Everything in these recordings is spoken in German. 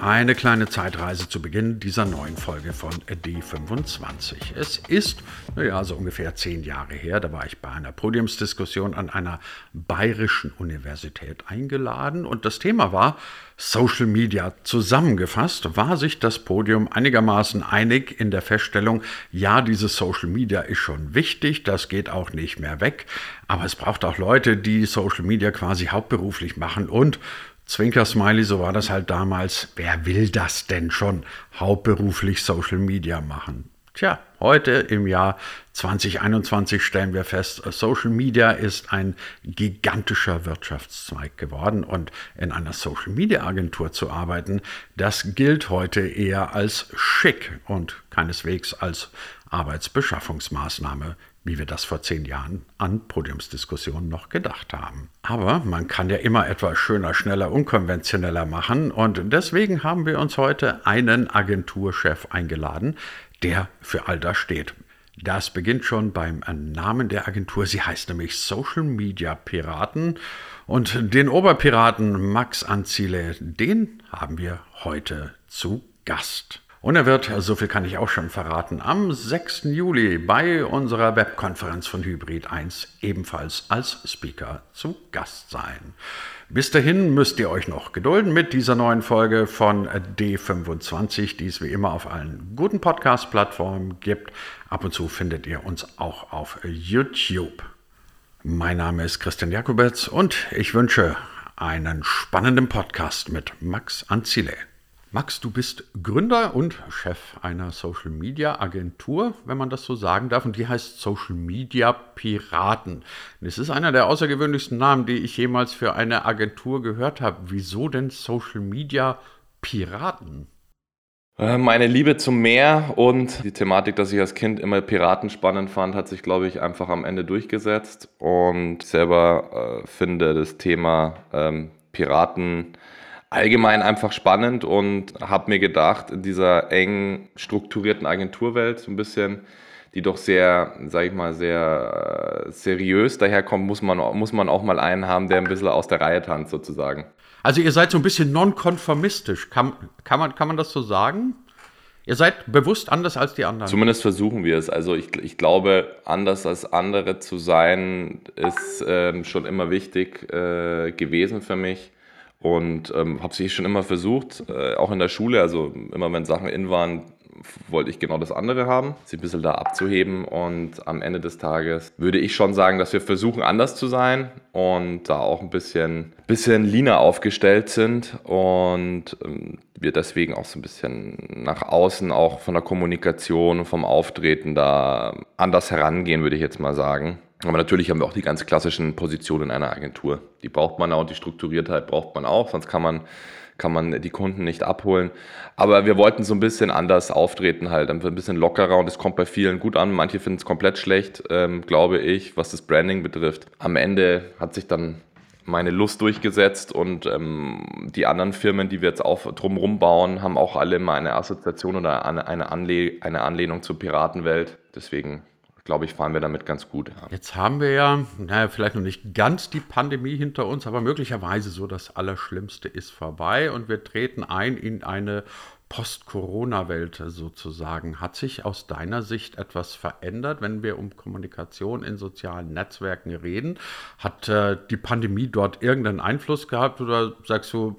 eine kleine Zeitreise zu Beginn dieser neuen Folge von D25. Es ist, naja, so ungefähr zehn Jahre her, da war ich bei einer Podiumsdiskussion an einer bayerischen Universität eingeladen und das Thema war Social Media. Zusammengefasst war sich das Podium einigermaßen einig in der Feststellung, ja, dieses Social Media ist schon wichtig, das geht auch nicht mehr weg, aber es braucht auch Leute, die Social Media quasi hauptberuflich machen und Zwinker-Smiley, so war das halt damals. Wer will das denn schon hauptberuflich Social Media machen? Tja, heute im Jahr 2021 stellen wir fest, Social Media ist ein gigantischer Wirtschaftszweig geworden und in einer Social Media Agentur zu arbeiten, das gilt heute eher als schick und keineswegs als Arbeitsbeschaffungsmaßnahme wie wir das vor zehn Jahren an Podiumsdiskussionen noch gedacht haben. Aber man kann ja immer etwas schöner, schneller, unkonventioneller machen und deswegen haben wir uns heute einen Agenturchef eingeladen, der für all das steht. Das beginnt schon beim Namen der Agentur. Sie heißt nämlich Social Media Piraten. Und den Oberpiraten Max Anziele, den haben wir heute zu Gast. Und er wird, so viel kann ich auch schon verraten, am 6. Juli bei unserer Webkonferenz von Hybrid 1 ebenfalls als Speaker zu Gast sein. Bis dahin müsst ihr euch noch gedulden mit dieser neuen Folge von D25, die es wie immer auf allen guten Podcast-Plattformen gibt. Ab und zu findet ihr uns auch auf YouTube. Mein Name ist Christian Jakobetz und ich wünsche einen spannenden Podcast mit Max Anzile. Max, du bist Gründer und Chef einer Social Media Agentur, wenn man das so sagen darf, und die heißt Social Media Piraten. Das ist einer der außergewöhnlichsten Namen, die ich jemals für eine Agentur gehört habe. Wieso denn Social Media Piraten? Äh, meine Liebe zum Meer und die Thematik, dass ich als Kind immer Piraten spannend fand, hat sich, glaube ich, einfach am Ende durchgesetzt. Und selber äh, finde das Thema ähm, Piraten allgemein einfach spannend und habe mir gedacht, in dieser eng strukturierten Agenturwelt so ein bisschen, die doch sehr, sage ich mal, sehr äh, seriös daherkommt, muss man, muss man auch mal einen haben, der ein bisschen aus der Reihe tanzt sozusagen. Also ihr seid so ein bisschen nonkonformistisch, kann, kann, man, kann man das so sagen? Ihr seid bewusst anders als die anderen. Zumindest versuchen wir es. Also ich, ich glaube, anders als andere zu sein, ist ähm, schon immer wichtig äh, gewesen für mich und ähm, habe es schon immer versucht, äh, auch in der Schule, also immer wenn Sachen in waren, wollte ich genau das andere haben, sie ein bisschen da abzuheben und am Ende des Tages würde ich schon sagen, dass wir versuchen anders zu sein und da auch ein bisschen, bisschen leaner aufgestellt sind und ähm, wir deswegen auch so ein bisschen nach außen auch von der Kommunikation vom Auftreten da anders herangehen, würde ich jetzt mal sagen. Aber natürlich haben wir auch die ganz klassischen Positionen in einer Agentur. Die braucht man auch, die Strukturiertheit braucht man auch, sonst kann man, kann man die Kunden nicht abholen. Aber wir wollten so ein bisschen anders auftreten halt, ein bisschen lockerer und es kommt bei vielen gut an. Manche finden es komplett schlecht, ähm, glaube ich, was das Branding betrifft. Am Ende hat sich dann meine Lust durchgesetzt und ähm, die anderen Firmen, die wir jetzt auch drumherum bauen, haben auch alle mal eine Assoziation oder eine, Anle eine Anlehnung zur Piratenwelt. Deswegen glaube ich, fahren wir damit ganz gut. Ja. Jetzt haben wir ja, naja, vielleicht noch nicht ganz die Pandemie hinter uns, aber möglicherweise so das Allerschlimmste ist vorbei und wir treten ein in eine Post-Corona-Welt sozusagen. Hat sich aus deiner Sicht etwas verändert, wenn wir um Kommunikation in sozialen Netzwerken reden? Hat äh, die Pandemie dort irgendeinen Einfluss gehabt oder sagst du,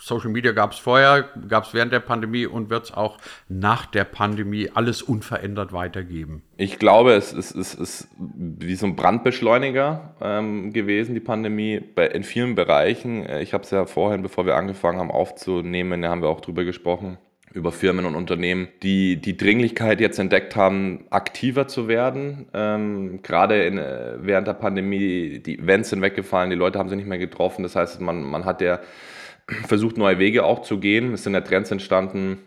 Social Media gab es vorher, gab es während der Pandemie und wird es auch nach der Pandemie alles unverändert weitergeben? Ich glaube, es ist, es ist wie so ein Brandbeschleuniger ähm, gewesen, die Pandemie, bei, in vielen Bereichen. Äh, ich habe es ja vorhin, bevor wir angefangen haben aufzunehmen, da haben wir auch drüber gesprochen, über Firmen und Unternehmen, die die Dringlichkeit jetzt entdeckt haben, aktiver zu werden. Ähm, gerade in, äh, während der Pandemie, die Events sind weggefallen, die Leute haben sich nicht mehr getroffen. Das heißt, man, man hat ja versucht, neue Wege auch zu gehen. Es sind ja Trends entstanden,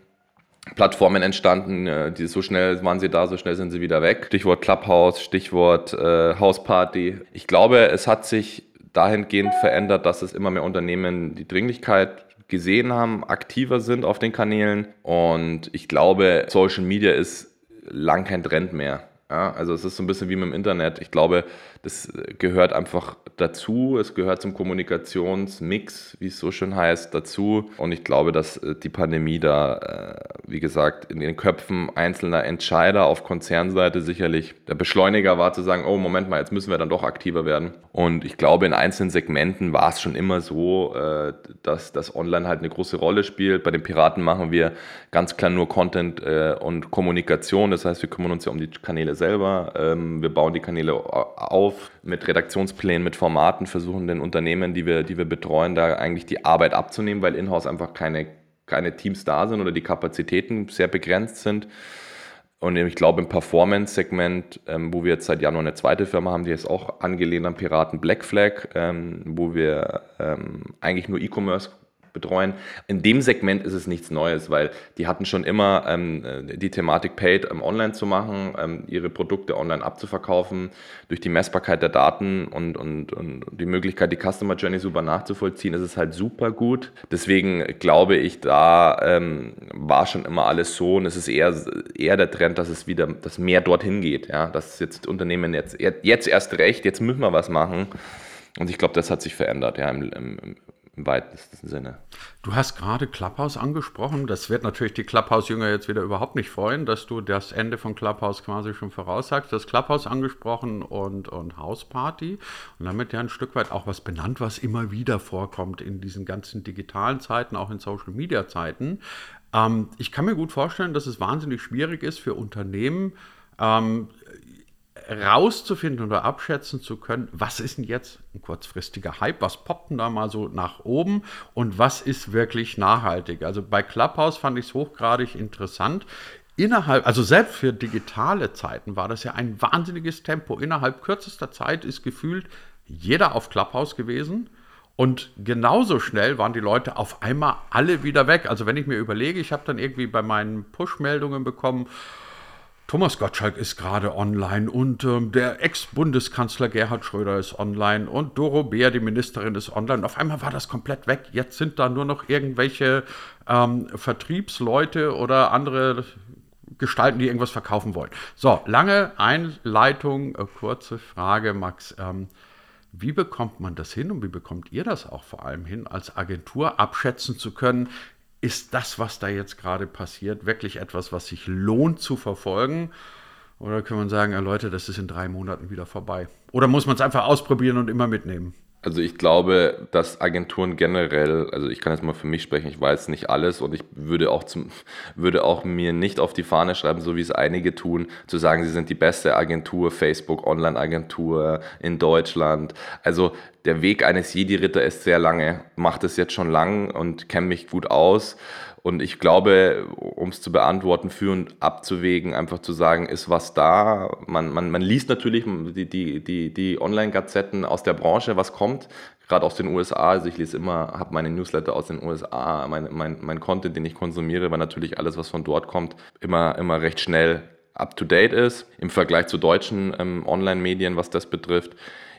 Plattformen entstanden, äh, die so schnell waren sie da, so schnell sind sie wieder weg. Stichwort Clubhouse, Stichwort äh, Hausparty. Ich glaube, es hat sich dahingehend verändert, dass es immer mehr Unternehmen die Dringlichkeit gesehen haben, aktiver sind auf den Kanälen. Und ich glaube, Social Media ist lang kein Trend mehr. Ja, also es ist so ein bisschen wie mit dem Internet. Ich glaube, das gehört einfach dazu. Es gehört zum Kommunikationsmix, wie es so schön heißt, dazu. Und ich glaube, dass äh, die Pandemie da, äh, wie gesagt, in den Köpfen einzelner Entscheider auf Konzernseite sicherlich der Beschleuniger war, zu sagen, oh, Moment mal, jetzt müssen wir dann doch aktiver werden. Und ich glaube, in einzelnen Segmenten war es schon immer so, äh, dass das Online halt eine große Rolle spielt. Bei den Piraten machen wir ganz klar nur Content und Kommunikation. Das heißt, wir kümmern uns ja um die Kanäle selber. Ähm, wir bauen die Kanäle auf mit Redaktionsplänen, mit Formaten, versuchen den Unternehmen, die wir, die wir betreuen, da eigentlich die Arbeit abzunehmen, weil in-house einfach keine, keine Teams da sind oder die Kapazitäten sehr begrenzt sind. Und ich glaube, im Performance-Segment, ähm, wo wir jetzt seit Januar eine zweite Firma haben, die ist auch angelehnt an Piraten Black Flag, ähm, wo wir ähm, eigentlich nur E-Commerce betreuen. In dem Segment ist es nichts Neues, weil die hatten schon immer ähm, die Thematik Paid ähm, online zu machen, ähm, ihre Produkte online abzuverkaufen, durch die Messbarkeit der Daten und, und, und die Möglichkeit, die Customer Journey super nachzuvollziehen, ist es halt super gut. Deswegen glaube ich, da ähm, war schon immer alles so und es ist eher, eher der Trend, dass es wieder, dass mehr dorthin geht, ja, dass jetzt Unternehmen jetzt, jetzt erst recht, jetzt müssen wir was machen. Und ich glaube, das hat sich verändert, ja, im, im, im weitesten Sinne. Du hast gerade Clubhouse angesprochen. Das wird natürlich die Clubhouse-Jünger jetzt wieder überhaupt nicht freuen, dass du das Ende von Clubhouse quasi schon voraussagst. Du hast Clubhouse angesprochen und, und Hausparty und damit ja ein Stück weit auch was benannt, was immer wieder vorkommt in diesen ganzen digitalen Zeiten, auch in Social-Media-Zeiten. Ähm, ich kann mir gut vorstellen, dass es wahnsinnig schwierig ist für Unternehmen, ähm, rauszufinden oder abschätzen zu können, was ist denn jetzt ein kurzfristiger Hype, was poppt denn da mal so nach oben und was ist wirklich nachhaltig. Also bei Clubhouse fand ich es hochgradig interessant. Innerhalb, also selbst für digitale Zeiten war das ja ein wahnsinniges Tempo. Innerhalb kürzester Zeit ist gefühlt jeder auf Clubhouse gewesen. Und genauso schnell waren die Leute auf einmal alle wieder weg. Also wenn ich mir überlege, ich habe dann irgendwie bei meinen Push-Meldungen bekommen, Thomas Gottschalk ist gerade online und ähm, der Ex-Bundeskanzler Gerhard Schröder ist online und Doro Beer, die Ministerin, ist online. Auf einmal war das komplett weg. Jetzt sind da nur noch irgendwelche ähm, Vertriebsleute oder andere Gestalten, die irgendwas verkaufen wollen. So, lange Einleitung, äh, kurze Frage, Max. Ähm, wie bekommt man das hin und wie bekommt ihr das auch vor allem hin, als Agentur abschätzen zu können, ist das, was da jetzt gerade passiert, wirklich etwas, was sich lohnt zu verfolgen? Oder kann man sagen, ja, Leute, das ist in drei Monaten wieder vorbei? Oder muss man es einfach ausprobieren und immer mitnehmen? Also ich glaube, dass Agenturen generell, also ich kann jetzt mal für mich sprechen, ich weiß nicht alles und ich würde auch, zum, würde auch mir nicht auf die Fahne schreiben, so wie es einige tun, zu sagen, sie sind die beste Agentur, Facebook, Online-Agentur in Deutschland. Also der Weg eines Jedi-Ritter ist sehr lange, macht es jetzt schon lang und kenne mich gut aus. Und ich glaube, um es zu beantworten, führend abzuwägen, einfach zu sagen, ist was da. Man, man, man liest natürlich die, die, die, die Online-Gazetten aus der Branche, was kommt, gerade aus den USA. Also ich lese immer, habe meine Newsletter aus den USA, mein, mein, mein Content, den ich konsumiere, weil natürlich alles, was von dort kommt, immer, immer recht schnell up-to-date ist im Vergleich zu deutschen ähm, Online-Medien, was das betrifft.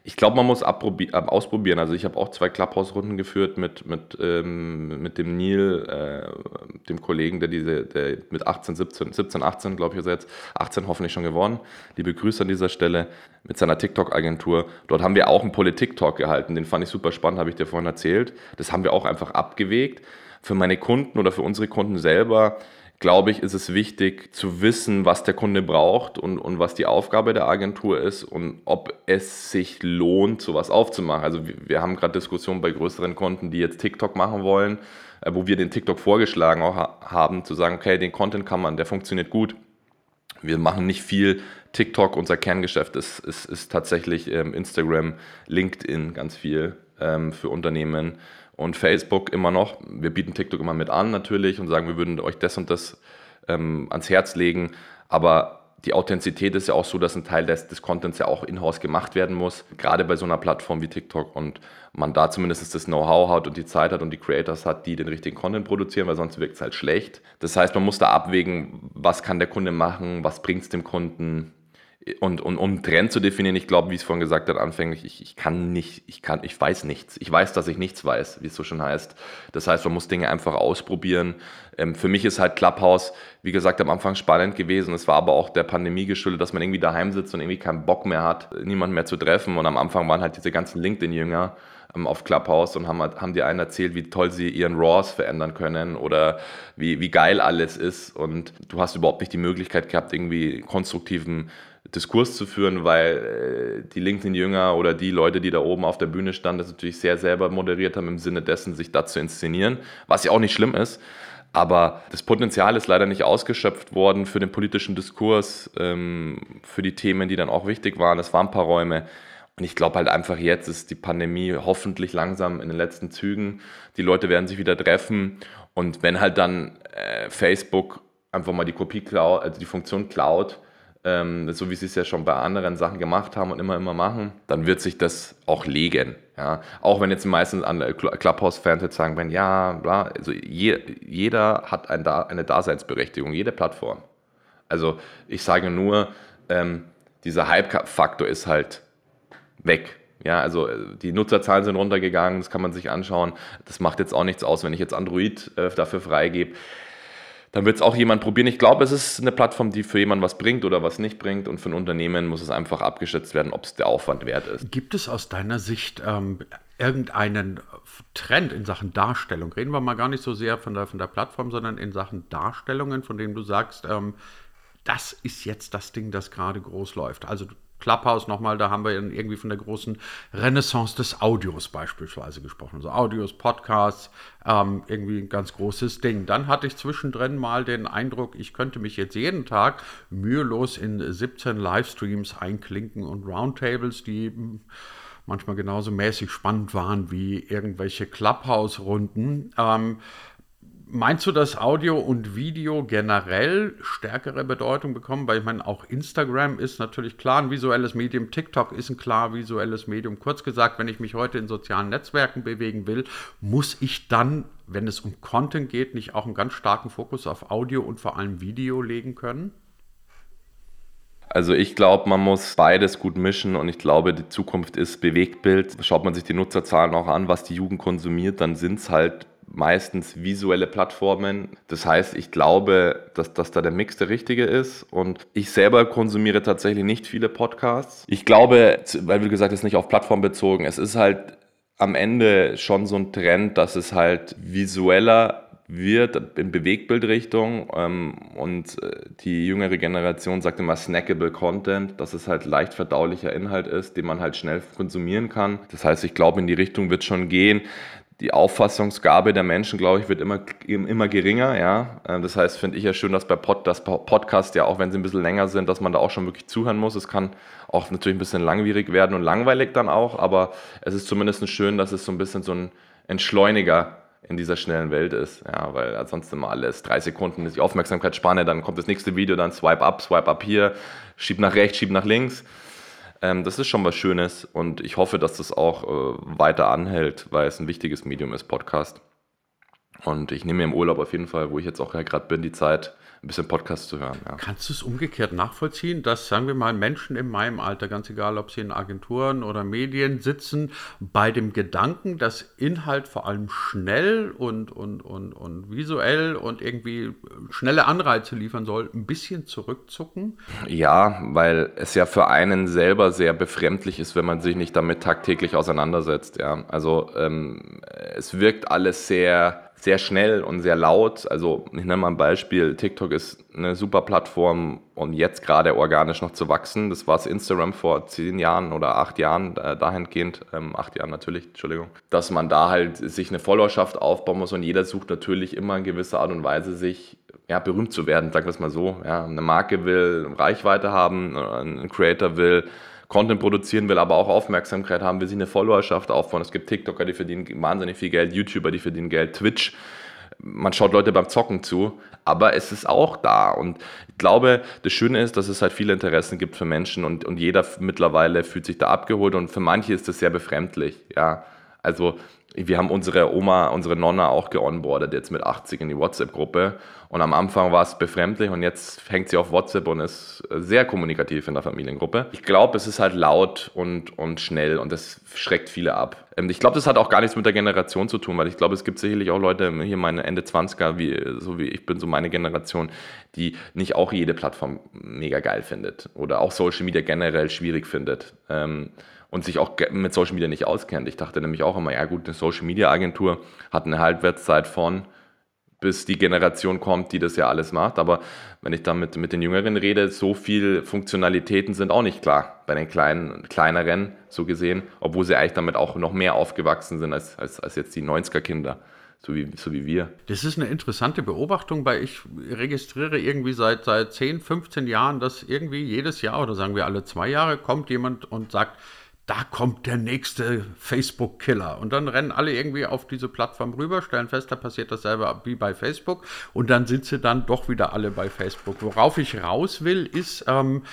Ich glaube, man muss äh, ausprobieren. Also ich habe auch zwei Clubhouse-Runden geführt mit, mit, ähm, mit dem Neil, äh, dem Kollegen, der diese, der mit 18, 17, 17, 18, glaube ich, ist jetzt, 18 hoffentlich schon gewonnen. Liebe Grüße an dieser Stelle mit seiner TikTok-Agentur. Dort haben wir auch einen Politik-Talk gehalten. Den fand ich super spannend, habe ich dir vorhin erzählt. Das haben wir auch einfach abgewegt. Für meine Kunden oder für unsere Kunden selber glaube ich, ist es wichtig zu wissen, was der Kunde braucht und, und was die Aufgabe der Agentur ist und ob es sich lohnt, sowas aufzumachen. Also wir, wir haben gerade Diskussionen bei größeren Kunden, die jetzt TikTok machen wollen, äh, wo wir den TikTok vorgeschlagen auch haben, zu sagen, okay, den Content kann man, der funktioniert gut. Wir machen nicht viel TikTok, unser Kerngeschäft ist, ist, ist tatsächlich ähm, Instagram, LinkedIn ganz viel ähm, für Unternehmen und Facebook immer noch. Wir bieten TikTok immer mit an natürlich und sagen, wir würden euch das und das ähm, ans Herz legen. Aber die Authentizität ist ja auch so, dass ein Teil des, des Contents ja auch in-house gemacht werden muss, gerade bei so einer Plattform wie TikTok und man da zumindest das Know-how hat und die Zeit hat und die Creators hat, die den richtigen Content produzieren, weil sonst wirkt es halt schlecht. Das heißt, man muss da abwägen, was kann der Kunde machen, was bringt es dem Kunden, und, und um Trend zu definieren, ich glaube, wie es vorhin gesagt habe, anfänglich, ich, ich kann nicht, ich kann, ich weiß nichts. Ich weiß, dass ich nichts weiß, wie es so schon heißt. Das heißt, man muss Dinge einfach ausprobieren. Ähm, für mich ist halt Clubhouse, wie gesagt, am Anfang spannend gewesen. Es war aber auch der Pandemie geschuldet, dass man irgendwie daheim sitzt und irgendwie keinen Bock mehr hat, niemanden mehr zu treffen. Und am Anfang waren halt diese ganzen LinkedIn-Jünger ähm, auf Clubhouse und haben, haben dir einen erzählt, wie toll sie ihren RAWs verändern können oder wie, wie geil alles ist. Und du hast überhaupt nicht die Möglichkeit gehabt, irgendwie konstruktiven Diskurs zu führen, weil äh, die LinkedIn-Jünger oder die Leute, die da oben auf der Bühne standen, das natürlich sehr selber moderiert haben im Sinne dessen, sich da zu inszenieren, was ja auch nicht schlimm ist. Aber das Potenzial ist leider nicht ausgeschöpft worden für den politischen Diskurs, ähm, für die Themen, die dann auch wichtig waren. Es waren ein paar Räume. Und ich glaube halt einfach, jetzt ist die Pandemie hoffentlich langsam in den letzten Zügen. Die Leute werden sich wieder treffen. Und wenn halt dann äh, Facebook einfach mal die Kopie klaut, also die Funktion klaut, ähm, so wie sie es ja schon bei anderen Sachen gemacht haben und immer, immer machen, dann wird sich das auch legen. Ja? Auch wenn jetzt meistens an Clubhouse-Fans jetzt sagen, wenn ja, bla, also je, jeder hat ein, eine Daseinsberechtigung, jede Plattform. Also ich sage nur, ähm, dieser Hype-Faktor ist halt weg. Ja, also äh, die Nutzerzahlen sind runtergegangen, das kann man sich anschauen. Das macht jetzt auch nichts aus, wenn ich jetzt Android äh, dafür freigebe. Dann wird es auch jemand probieren. Ich glaube, es ist eine Plattform, die für jemanden was bringt oder was nicht bringt. Und für ein Unternehmen muss es einfach abgeschätzt werden, ob es der Aufwand wert ist. Gibt es aus deiner Sicht ähm, irgendeinen Trend in Sachen Darstellung? Reden wir mal gar nicht so sehr von der, von der Plattform, sondern in Sachen Darstellungen, von denen du sagst, ähm, das ist jetzt das Ding, das gerade groß läuft. Also Clubhouse nochmal, da haben wir irgendwie von der großen Renaissance des Audios beispielsweise gesprochen. Also Audios, Podcasts, ähm, irgendwie ein ganz großes Ding. Dann hatte ich zwischendrin mal den Eindruck, ich könnte mich jetzt jeden Tag mühelos in 17 Livestreams einklinken und Roundtables, die hm, manchmal genauso mäßig spannend waren wie irgendwelche Clubhouse-Runden. Ähm, Meinst du, dass Audio und Video generell stärkere Bedeutung bekommen? Weil ich meine, auch Instagram ist natürlich klar ein visuelles Medium, TikTok ist ein klar visuelles Medium. Kurz gesagt, wenn ich mich heute in sozialen Netzwerken bewegen will, muss ich dann, wenn es um Content geht, nicht auch einen ganz starken Fokus auf Audio und vor allem Video legen können? Also ich glaube, man muss beides gut mischen und ich glaube, die Zukunft ist Bewegtbild. Schaut man sich die Nutzerzahlen auch an, was die Jugend konsumiert, dann sind es halt meistens visuelle Plattformen. Das heißt, ich glaube, dass, dass da der Mix der richtige ist. Und ich selber konsumiere tatsächlich nicht viele Podcasts. Ich glaube, weil wie gesagt, es ist nicht auf Plattform bezogen. Es ist halt am Ende schon so ein Trend, dass es halt visueller wird in Bewegbildrichtung ähm, und äh, die jüngere Generation sagt immer snackable Content, dass es halt leicht verdaulicher Inhalt ist, den man halt schnell konsumieren kann. Das heißt, ich glaube, in die Richtung wird schon gehen die Auffassungsgabe der Menschen, glaube ich, wird immer, immer geringer. Ja? Ähm, das heißt, finde ich ja schön, dass bei Pod, das Podcast ja auch, wenn sie ein bisschen länger sind, dass man da auch schon wirklich zuhören muss. Es kann auch natürlich ein bisschen langwierig werden und langweilig dann auch, aber es ist zumindest schön, dass es so ein bisschen so ein Entschleuniger in dieser schnellen Welt ist. Ja, weil ansonsten immer alles drei Sekunden ist die Aufmerksamkeitsspanne, dann kommt das nächste Video, dann swipe up, swipe up hier, schieb nach rechts, schieb nach links. Ähm, das ist schon was Schönes und ich hoffe, dass das auch äh, weiter anhält, weil es ein wichtiges Medium ist, Podcast. Und ich nehme mir im Urlaub auf jeden Fall, wo ich jetzt auch ja gerade bin, die Zeit, ein bisschen Podcast zu hören. Ja. Kannst du es umgekehrt nachvollziehen, dass, sagen wir mal, Menschen in meinem Alter, ganz egal, ob sie in Agenturen oder Medien sitzen, bei dem Gedanken, dass Inhalt vor allem schnell und, und, und, und visuell und irgendwie schnelle Anreize liefern soll, ein bisschen zurückzucken? Ja, weil es ja für einen selber sehr befremdlich ist, wenn man sich nicht damit tagtäglich auseinandersetzt. Ja. Also ähm, es wirkt alles sehr sehr schnell und sehr laut. Also ich nenne mal ein Beispiel, TikTok ist eine super Plattform um jetzt gerade organisch noch zu wachsen. Das war es Instagram vor zehn Jahren oder acht Jahren äh, dahingehend, ähm, acht Jahren natürlich, Entschuldigung, dass man da halt sich eine Followerschaft aufbauen muss und jeder sucht natürlich immer in gewisser Art und Weise sich ja, berühmt zu werden, sagen wir es mal so. Ja, eine Marke will Reichweite haben, ein Creator will Content produzieren will, aber auch Aufmerksamkeit haben, will sich eine Followerschaft aufbauen. Es gibt TikToker, die verdienen wahnsinnig viel Geld, YouTuber, die verdienen Geld, Twitch. Man schaut Leute beim Zocken zu, aber es ist auch da. Und ich glaube, das Schöne ist, dass es halt viele Interessen gibt für Menschen und, und jeder mittlerweile fühlt sich da abgeholt und für manche ist das sehr befremdlich, ja. Also wir haben unsere Oma, unsere Nonna auch geonboardet jetzt mit 80 in die WhatsApp-Gruppe. Und am Anfang war es befremdlich und jetzt hängt sie auf WhatsApp und ist sehr kommunikativ in der Familiengruppe. Ich glaube, es ist halt laut und, und schnell und das schreckt viele ab. Ähm, ich glaube, das hat auch gar nichts mit der Generation zu tun, weil ich glaube, es gibt sicherlich auch Leute, hier meine Ende 20er, wie, so wie ich bin, so meine Generation, die nicht auch jede Plattform mega geil findet oder auch Social Media generell schwierig findet. Ähm, und sich auch mit Social Media nicht auskennt. Ich dachte nämlich auch immer, ja gut, eine Social Media Agentur hat eine Halbwertszeit von bis die Generation kommt, die das ja alles macht. Aber wenn ich dann mit, mit den Jüngeren rede, so viele Funktionalitäten sind auch nicht klar bei den kleinen, kleineren, so gesehen, obwohl sie eigentlich damit auch noch mehr aufgewachsen sind als, als, als jetzt die 90er-Kinder. So wie, so wie wir. Das ist eine interessante Beobachtung, weil ich registriere irgendwie seit, seit 10, 15 Jahren, dass irgendwie jedes Jahr oder sagen wir alle zwei Jahre kommt jemand und sagt, da kommt der nächste Facebook-Killer. Und dann rennen alle irgendwie auf diese Plattform rüber, stellen fest, da passiert dasselbe wie bei Facebook. Und dann sind sie dann doch wieder alle bei Facebook. Worauf ich raus will, ist, ähm,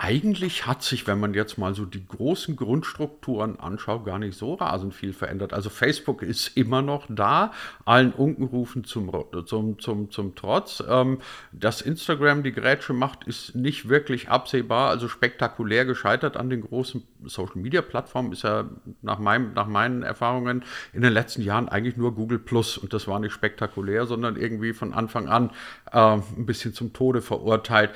eigentlich hat sich, wenn man jetzt mal so die großen Grundstrukturen anschaut, gar nicht so rasend viel verändert. Also Facebook ist immer noch da, allen Unkenrufen zum, zum, zum, zum Trotz. Ähm, dass Instagram die Grätsche macht, ist nicht wirklich absehbar, also spektakulär gescheitert an den großen Social-Media-Plattformen ist ja nach, meinem, nach meinen Erfahrungen in den letzten Jahren eigentlich nur Google Plus und das war nicht spektakulär, sondern irgendwie von Anfang an äh, ein bisschen zum Tode verurteilt.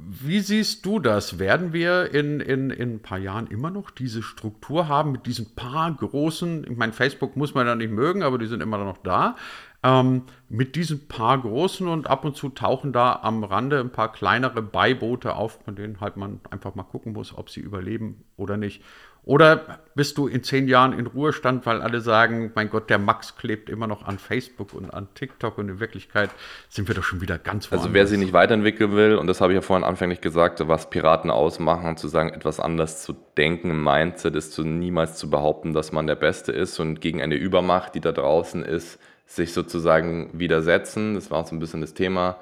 Wie siehst du das? Werden wir in, in, in ein paar Jahren immer noch diese Struktur haben mit diesen paar großen, ich meine, Facebook muss man ja nicht mögen, aber die sind immer noch da, ähm, mit diesen paar großen und ab und zu tauchen da am Rande ein paar kleinere Beiboote auf, von denen halt man einfach mal gucken muss, ob sie überleben oder nicht. Oder bist du in zehn Jahren in Ruhestand, weil alle sagen, mein Gott, der Max klebt immer noch an Facebook und an TikTok und in Wirklichkeit sind wir doch schon wieder ganz woanders. Also wer sich nicht weiterentwickeln will, und das habe ich ja vorhin anfänglich gesagt, was Piraten ausmachen, zu sagen, etwas anders zu denken im Mindset, ist zu niemals zu behaupten, dass man der Beste ist und gegen eine Übermacht, die da draußen ist, sich sozusagen widersetzen. Das war auch so ein bisschen das Thema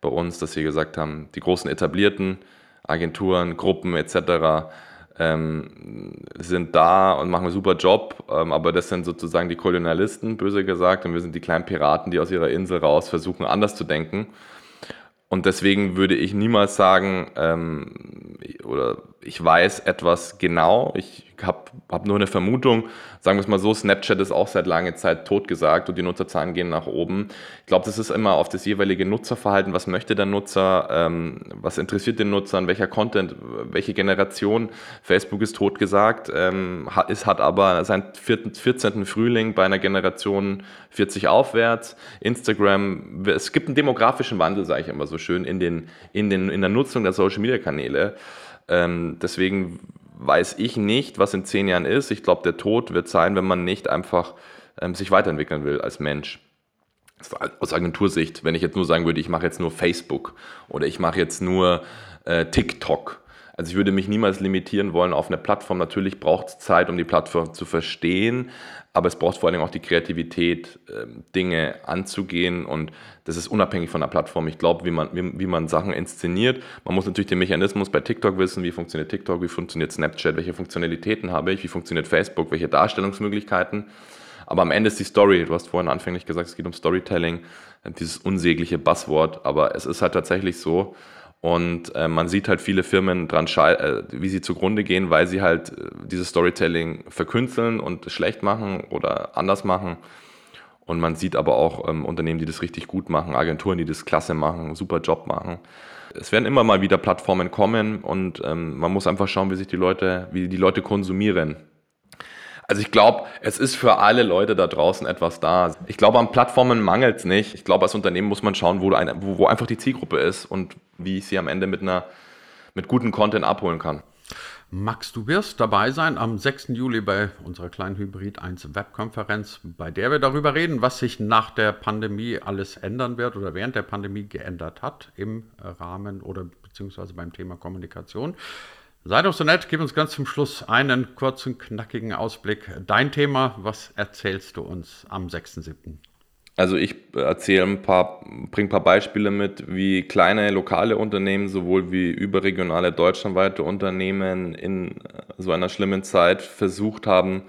bei uns, dass wir gesagt haben, die großen etablierten Agenturen, Gruppen etc., ähm, sind da und machen einen super Job, ähm, aber das sind sozusagen die Kolonialisten, böse gesagt, und wir sind die kleinen Piraten, die aus ihrer Insel raus versuchen, anders zu denken. Und deswegen würde ich niemals sagen, ähm, oder ich weiß etwas genau, ich habe hab nur eine Vermutung, sagen wir es mal so, Snapchat ist auch seit langer Zeit totgesagt und die Nutzerzahlen gehen nach oben. Ich glaube, das ist immer auf das jeweilige Nutzerverhalten, was möchte der Nutzer, ähm, was interessiert den Nutzern, welcher Content, welche Generation. Facebook ist totgesagt, ähm, hat, hat aber seinen 14. Frühling bei einer Generation 40 aufwärts. Instagram, es gibt einen demografischen Wandel, sage ich immer so schön, in, den, in, den, in der Nutzung der Social-Media-Kanäle. Ähm, deswegen weiß ich nicht, was in zehn Jahren ist. Ich glaube, der Tod wird sein, wenn man nicht einfach ähm, sich weiterentwickeln will als Mensch. Aus Agentursicht, wenn ich jetzt nur sagen würde, ich mache jetzt nur Facebook oder ich mache jetzt nur äh, TikTok. Also ich würde mich niemals limitieren wollen auf eine Plattform. Natürlich braucht es Zeit, um die Plattform zu verstehen, aber es braucht vor allem auch die Kreativität, ähm, Dinge anzugehen. Und das ist unabhängig von der Plattform. Ich glaube, wie man, wie, wie man Sachen inszeniert. Man muss natürlich den Mechanismus bei TikTok wissen, wie funktioniert TikTok, wie funktioniert Snapchat, welche Funktionalitäten habe ich, wie funktioniert Facebook, welche Darstellungsmöglichkeiten. Aber am Ende ist die Story, du hast vorhin anfänglich gesagt, es geht um Storytelling, dieses unsägliche Buzzword, aber es ist halt tatsächlich so, und äh, man sieht halt viele Firmen dran, äh, wie sie zugrunde gehen, weil sie halt äh, dieses Storytelling verkünsteln und schlecht machen oder anders machen. Und man sieht aber auch ähm, Unternehmen, die das richtig gut machen, Agenturen, die das klasse machen, super Job machen. Es werden immer mal wieder Plattformen kommen und ähm, man muss einfach schauen, wie sich die Leute, wie die Leute konsumieren. Also ich glaube, es ist für alle Leute da draußen etwas da. Ich glaube, an Plattformen mangelt es nicht. Ich glaube, als Unternehmen muss man schauen, wo, eine, wo, wo einfach die Zielgruppe ist und wie ich sie am Ende mit, mit gutem Content abholen kann. Max, du wirst dabei sein am 6. Juli bei unserer kleinen Hybrid 1 Webkonferenz, bei der wir darüber reden, was sich nach der Pandemie alles ändern wird oder während der Pandemie geändert hat im Rahmen oder beziehungsweise beim Thema Kommunikation. Sei doch so nett, gib uns ganz zum Schluss einen kurzen, knackigen Ausblick. Dein Thema, was erzählst du uns am 6.7.? Also ich erzähle ein paar, bringe ein paar Beispiele mit, wie kleine lokale Unternehmen sowohl wie überregionale deutschlandweite Unternehmen in so einer schlimmen Zeit versucht haben,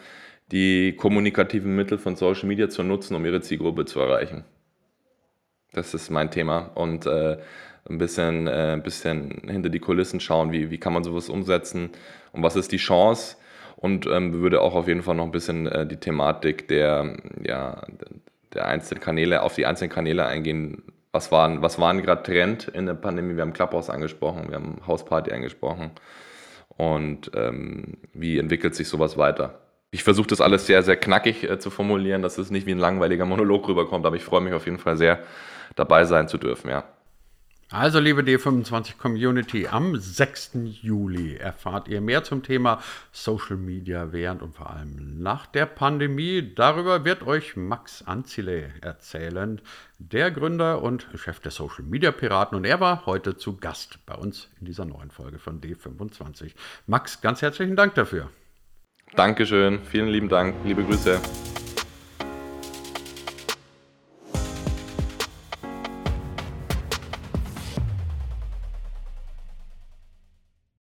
die kommunikativen Mittel von Social Media zu nutzen, um ihre Zielgruppe zu erreichen. Das ist mein Thema und äh, ein bisschen, äh, ein bisschen hinter die Kulissen schauen, wie, wie kann man sowas umsetzen und was ist die Chance und ähm, würde auch auf jeden Fall noch ein bisschen äh, die Thematik der, ja, der einzelnen Kanäle, auf die einzelnen Kanäle eingehen. Was waren, was waren gerade Trend in der Pandemie? Wir haben Clubhouse angesprochen, wir haben Hausparty angesprochen. Und ähm, wie entwickelt sich sowas weiter? Ich versuche das alles sehr, sehr knackig äh, zu formulieren, dass es nicht wie ein langweiliger Monolog rüberkommt, aber ich freue mich auf jeden Fall sehr, dabei sein zu dürfen, ja. Also, liebe D25 Community, am 6. Juli erfahrt ihr mehr zum Thema Social Media während und vor allem nach der Pandemie. Darüber wird euch Max Anzile erzählen, der Gründer und Chef der Social Media Piraten. Und er war heute zu Gast bei uns in dieser neuen Folge von D25. Max, ganz herzlichen Dank dafür. Dankeschön, vielen lieben Dank, liebe Grüße.